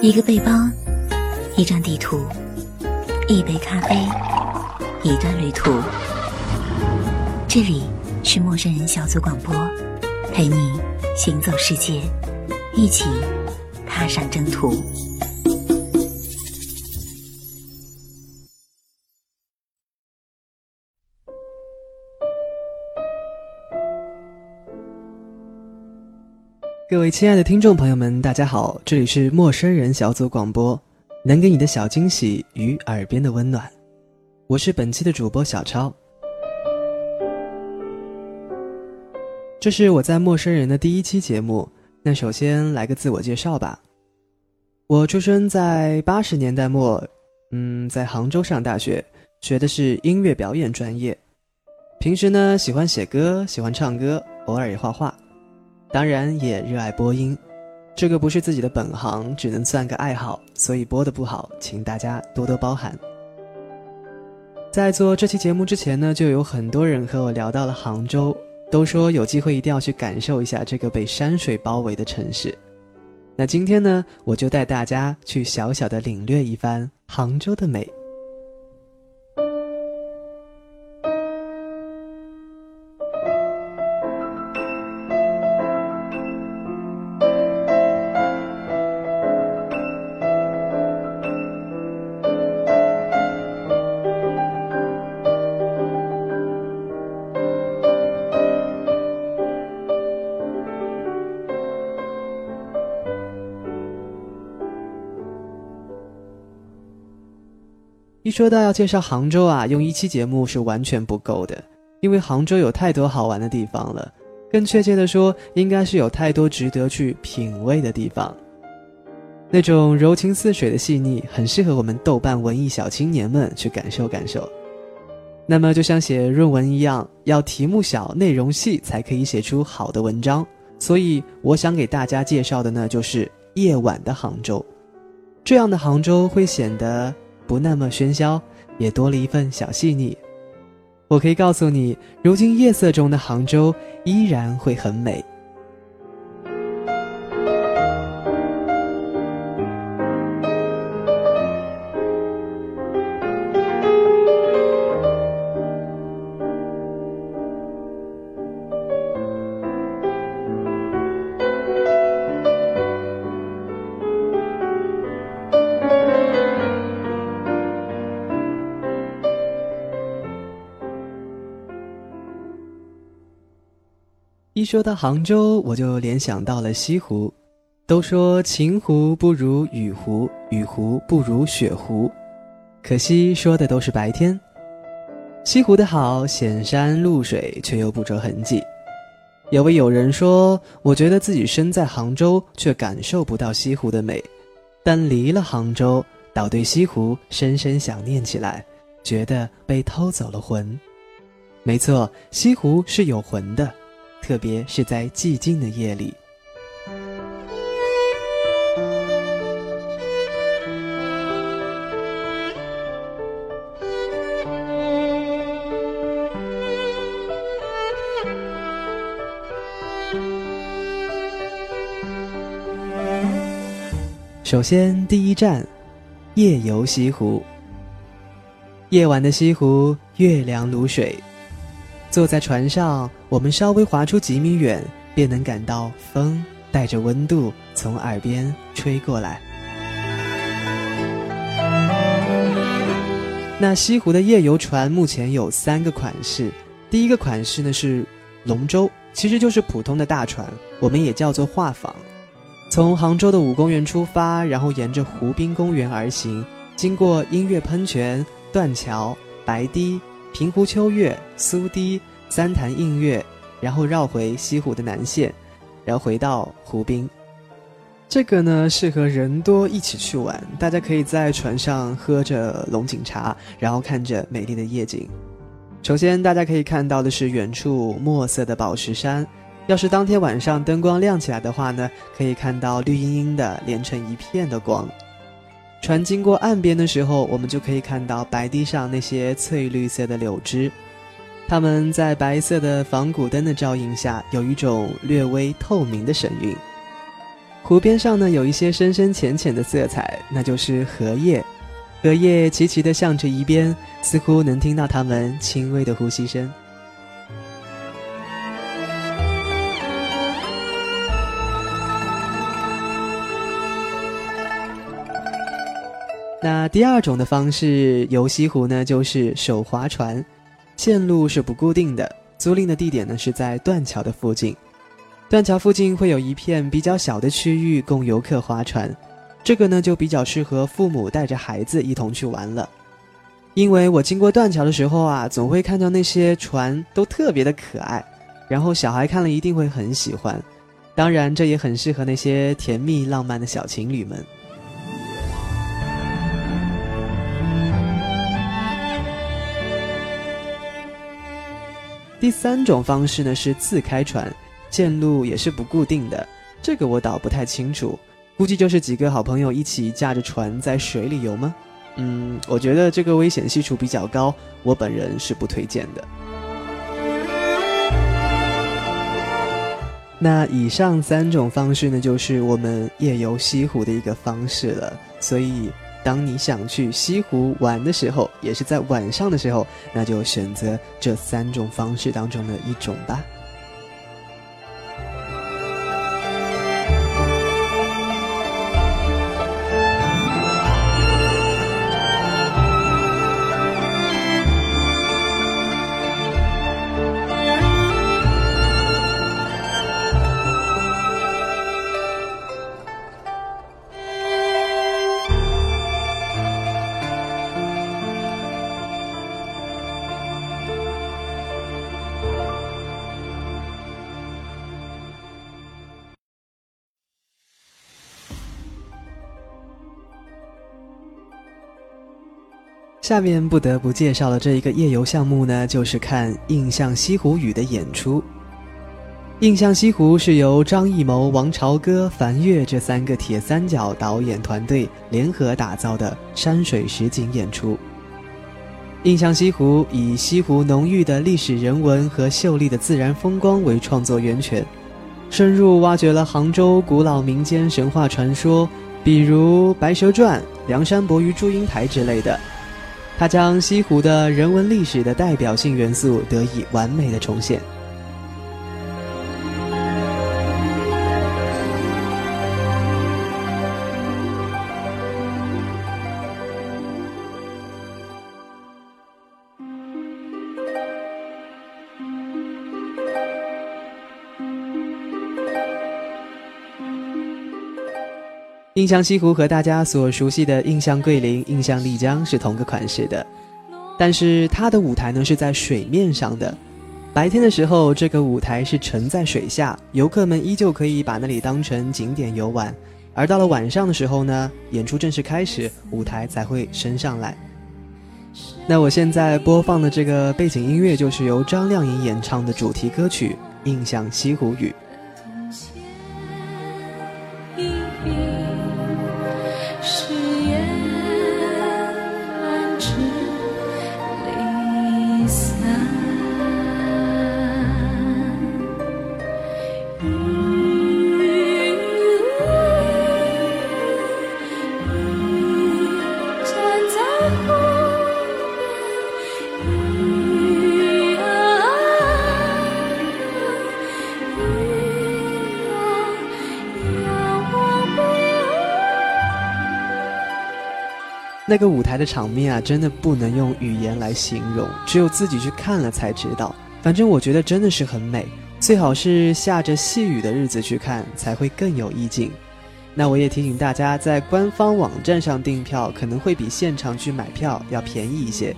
一个背包，一张地图，一杯咖啡，一段旅途。这里是陌生人小组广播，陪你行走世界，一起踏上征途。各位亲爱的听众朋友们，大家好，这里是陌生人小组广播，能给你的小惊喜与耳边的温暖，我是本期的主播小超。这是我在陌生人的第一期节目，那首先来个自我介绍吧。我出生在八十年代末，嗯，在杭州上大学，学的是音乐表演专业，平时呢喜欢写歌，喜欢唱歌，偶尔也画画。当然也热爱播音，这个不是自己的本行，只能算个爱好，所以播的不好，请大家多多包涵。在做这期节目之前呢，就有很多人和我聊到了杭州，都说有机会一定要去感受一下这个被山水包围的城市。那今天呢，我就带大家去小小的领略一番杭州的美。说到要介绍杭州啊，用一期节目是完全不够的，因为杭州有太多好玩的地方了。更确切的说，应该是有太多值得去品味的地方。那种柔情似水的细腻，很适合我们豆瓣文艺小青年们去感受感受。那么，就像写论文一样，要题目小、内容细，才可以写出好的文章。所以，我想给大家介绍的呢，就是夜晚的杭州。这样的杭州会显得。不那么喧嚣，也多了一份小细腻。我可以告诉你，如今夜色中的杭州依然会很美。一说到杭州，我就联想到了西湖。都说晴湖不如雨湖，雨湖不如雪湖，可惜说的都是白天。西湖的好，显山露水，却又不着痕迹。有位友人说：“我觉得自己身在杭州，却感受不到西湖的美；但离了杭州，倒对西湖深深想念起来，觉得被偷走了魂。”没错，西湖是有魂的。特别是在寂静的夜里。首先，第一站，夜游西湖。夜晚的西湖，月亮如水。坐在船上，我们稍微划出几米远，便能感到风带着温度从耳边吹过来。那西湖的夜游船目前有三个款式，第一个款式呢是龙舟，其实就是普通的大船，我们也叫做画舫。从杭州的五公园出发，然后沿着湖滨公园而行，经过音乐喷泉、断桥、白堤。平湖秋月、苏堤、三潭映月，然后绕回西湖的南线，然后回到湖滨。这个呢适合人多一起去玩，大家可以在船上喝着龙井茶，然后看着美丽的夜景。首先，大家可以看到的是远处墨色的宝石山。要是当天晚上灯光亮起来的话呢，可以看到绿茵茵的连成一片的光。船经过岸边的时候，我们就可以看到白堤上那些翠绿色的柳枝，它们在白色的仿古灯的照映下，有一种略微透明的神韵。湖边上呢有一些深深浅浅的色彩，那就是荷叶。荷叶齐齐地向着一边，似乎能听到它们轻微的呼吸声。那第二种的方式游西湖呢，就是手划船，线路是不固定的，租赁的地点呢是在断桥的附近。断桥附近会有一片比较小的区域供游客划船，这个呢就比较适合父母带着孩子一同去玩了。因为我经过断桥的时候啊，总会看到那些船都特别的可爱，然后小孩看了一定会很喜欢。当然，这也很适合那些甜蜜浪漫的小情侣们。第三种方式呢是自开船，线路也是不固定的，这个我倒不太清楚，估计就是几个好朋友一起驾着船在水里游吗？嗯，我觉得这个危险系数比较高，我本人是不推荐的。那以上三种方式呢，就是我们夜游西湖的一个方式了，所以。当你想去西湖玩的时候，也是在晚上的时候，那就选择这三种方式当中的一种吧。下面不得不介绍的这一个夜游项目呢，就是看《印象西湖雨》的演出。《印象西湖》是由张艺谋、王朝歌、樊跃这三个铁三角导演团队联合打造的山水实景演出。《印象西湖》以西湖浓郁的历史人文和秀丽的自然风光为创作源泉，深入挖掘了杭州古老民间神话传说，比如《白蛇传》《梁山伯与祝英台》之类的。它将西湖的人文历史的代表性元素得以完美的重现。印象西湖和大家所熟悉的印象桂林、印象丽江是同个款式的，但是它的舞台呢是在水面上的。白天的时候，这个舞台是沉在水下，游客们依旧可以把那里当成景点游玩。而到了晚上的时候呢，演出正式开始，舞台才会升上来。那我现在播放的这个背景音乐就是由张靓颖演唱的主题歌曲《印象西湖雨》。那个舞台的场面啊，真的不能用语言来形容，只有自己去看了才知道。反正我觉得真的是很美，最好是下着细雨的日子去看，才会更有意境。那我也提醒大家，在官方网站上订票可能会比现场去买票要便宜一些。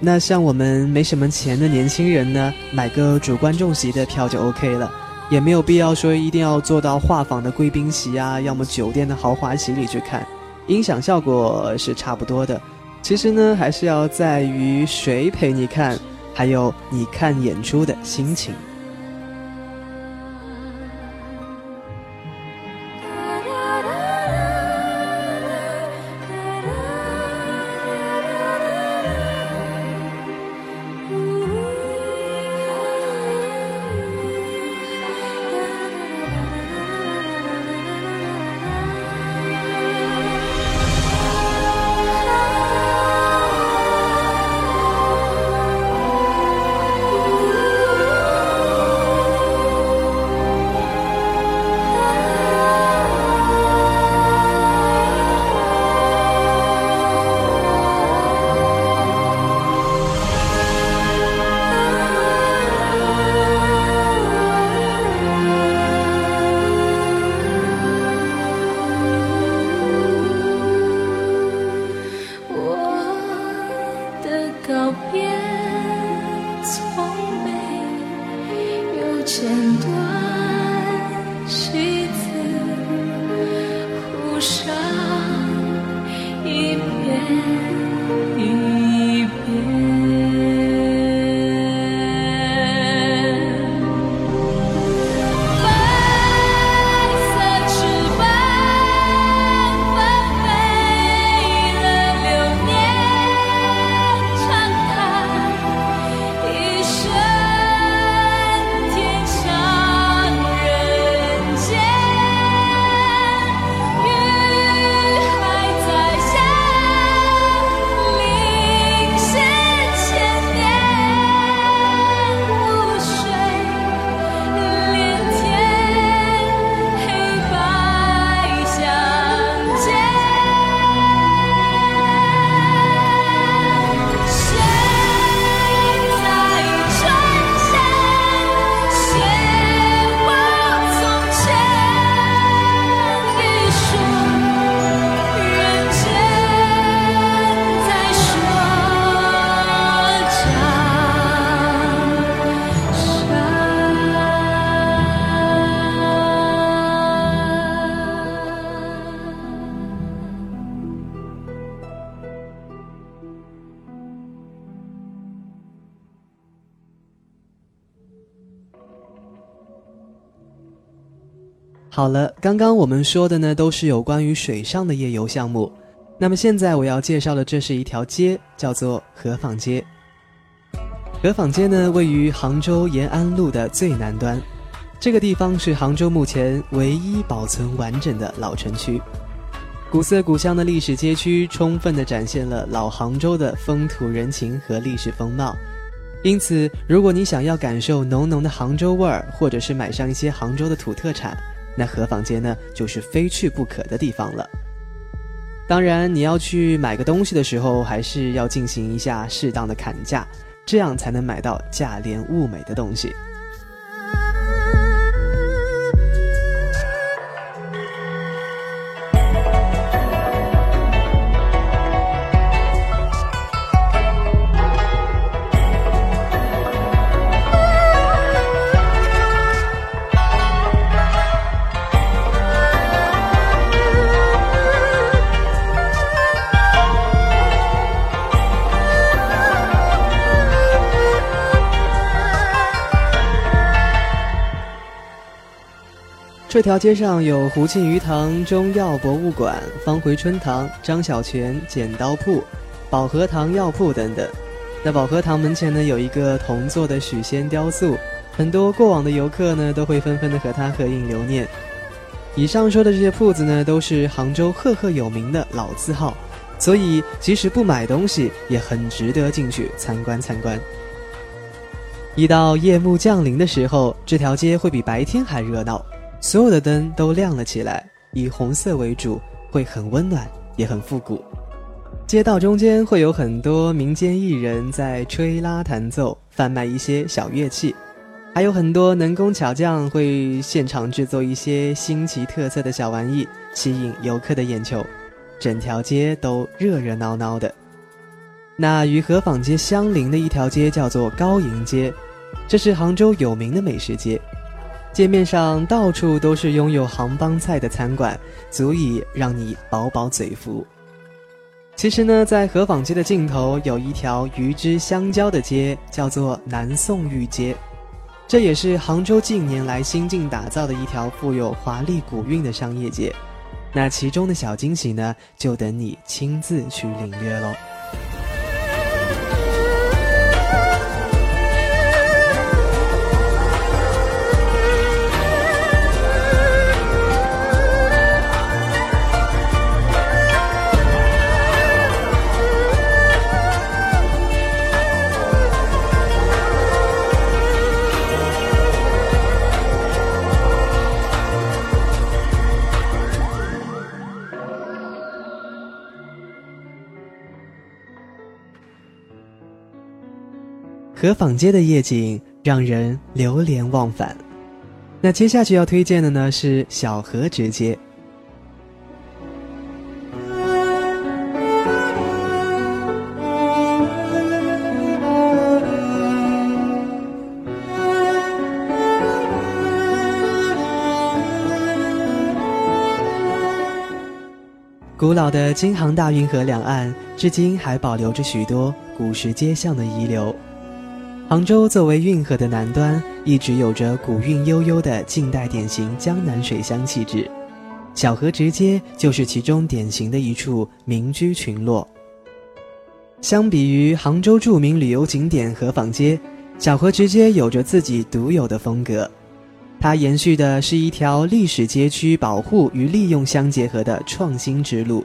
那像我们没什么钱的年轻人呢，买个主观众席的票就 OK 了，也没有必要说一定要坐到画舫的贵宾席啊，要么酒店的豪华席里去看。音响效果是差不多的，其实呢，还是要在于谁陪你看，还有你看演出的心情。好了，刚刚我们说的呢都是有关于水上的夜游项目。那么现在我要介绍的，这是一条街，叫做河坊街。河坊街呢，位于杭州延安路的最南端，这个地方是杭州目前唯一保存完整的老城区。古色古香的历史街区，充分地展现了老杭州的风土人情和历史风貌。因此，如果你想要感受浓浓的杭州味儿，或者是买上一些杭州的土特产，那河坊街呢，就是非去不可的地方了。当然，你要去买个东西的时候，还是要进行一下适当的砍价，这样才能买到价廉物美的东西。这条街上有胡庆余堂中药博物馆、方回春堂、张小泉剪刀铺、保和堂药铺等等。那保和堂门前呢，有一个铜做的许仙雕塑，很多过往的游客呢，都会纷纷的和他合影留念。以上说的这些铺子呢，都是杭州赫赫有名的老字号，所以即使不买东西，也很值得进去参观参观。一到夜幕降临的时候，这条街会比白天还热闹。所有的灯都亮了起来，以红色为主，会很温暖，也很复古。街道中间会有很多民间艺人，在吹拉弹奏，贩卖一些小乐器，还有很多能工巧匠会现场制作一些新奇特色的小玩意，吸引游客的眼球。整条街都热热闹闹的。那与河坊街相邻的一条街叫做高营街，这是杭州有名的美食街。街面上到处都是拥有杭帮菜的餐馆，足以让你饱饱嘴福。其实呢，在河坊街的尽头有一条与之相交的街，叫做南宋御街，这也是杭州近年来新近打造的一条富有华丽古韵的商业街。那其中的小惊喜呢，就等你亲自去领略喽。河坊街的夜景让人流连忘返。那接下去要推荐的呢是小河直街。古老的京杭大运河两岸，至今还保留着许多古时街巷的遗留。杭州作为运河的南端，一直有着古韵悠悠的近代典型江南水乡气质。小河直街就是其中典型的一处民居群落。相比于杭州著名旅游景点河坊街，小河直街有着自己独有的风格。它延续的是一条历史街区保护与利用相结合的创新之路。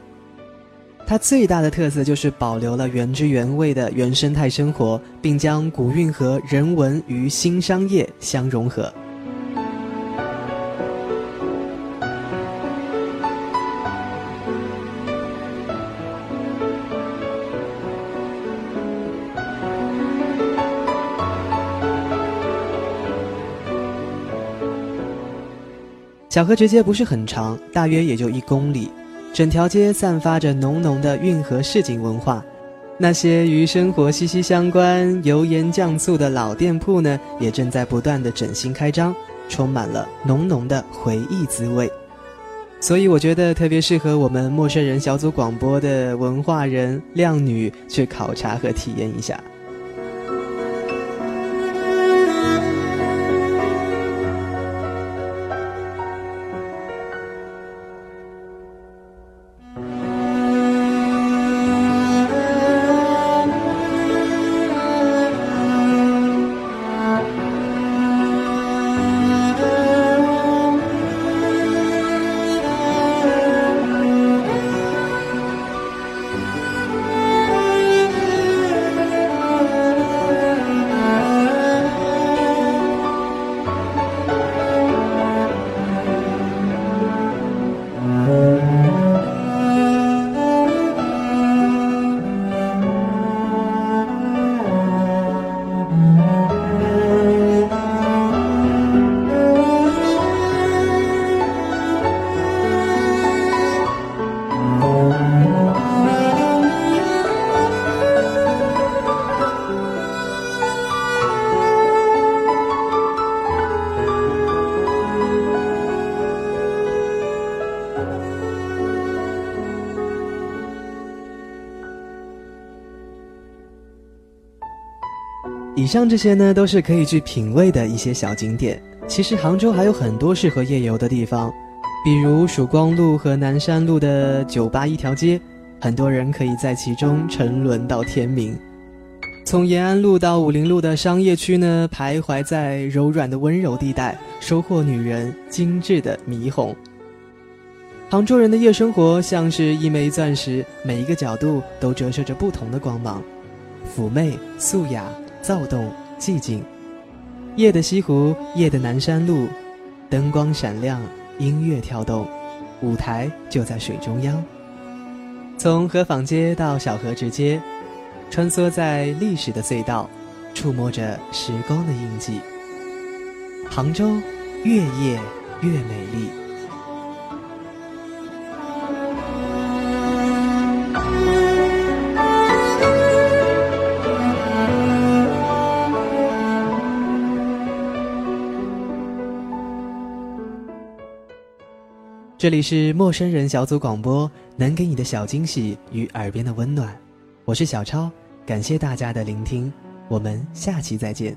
它最大的特色就是保留了原汁原味的原生态生活，并将古运河人文与新商业相融合。小河直接不是很长，大约也就一公里。整条街散发着浓浓的运河市井文化，那些与生活息息相关、油盐酱醋的老店铺呢，也正在不断的整新开张，充满了浓浓的回忆滋味。所以我觉得特别适合我们陌生人小组广播的文化人靓女去考察和体验一下。以上这些呢，都是可以去品味的一些小景点。其实杭州还有很多适合夜游的地方，比如曙光路和南山路的酒吧一条街，很多人可以在其中沉沦到天明。从延安路到武林路的商业区呢，徘徊在柔软的温柔地带，收获女人精致的霓虹。杭州人的夜生活像是一枚钻石，每一个角度都折射着不同的光芒，妩媚、素雅、躁动、寂静。夜的西湖，夜的南山路，灯光闪亮，音乐跳动，舞台就在水中央。从河坊街到小河直街，穿梭在历史的隧道，触摸着时光的印记。杭州，越夜越美丽。这里是陌生人小组广播，能给你的小惊喜与耳边的温暖，我是小超，感谢大家的聆听，我们下期再见。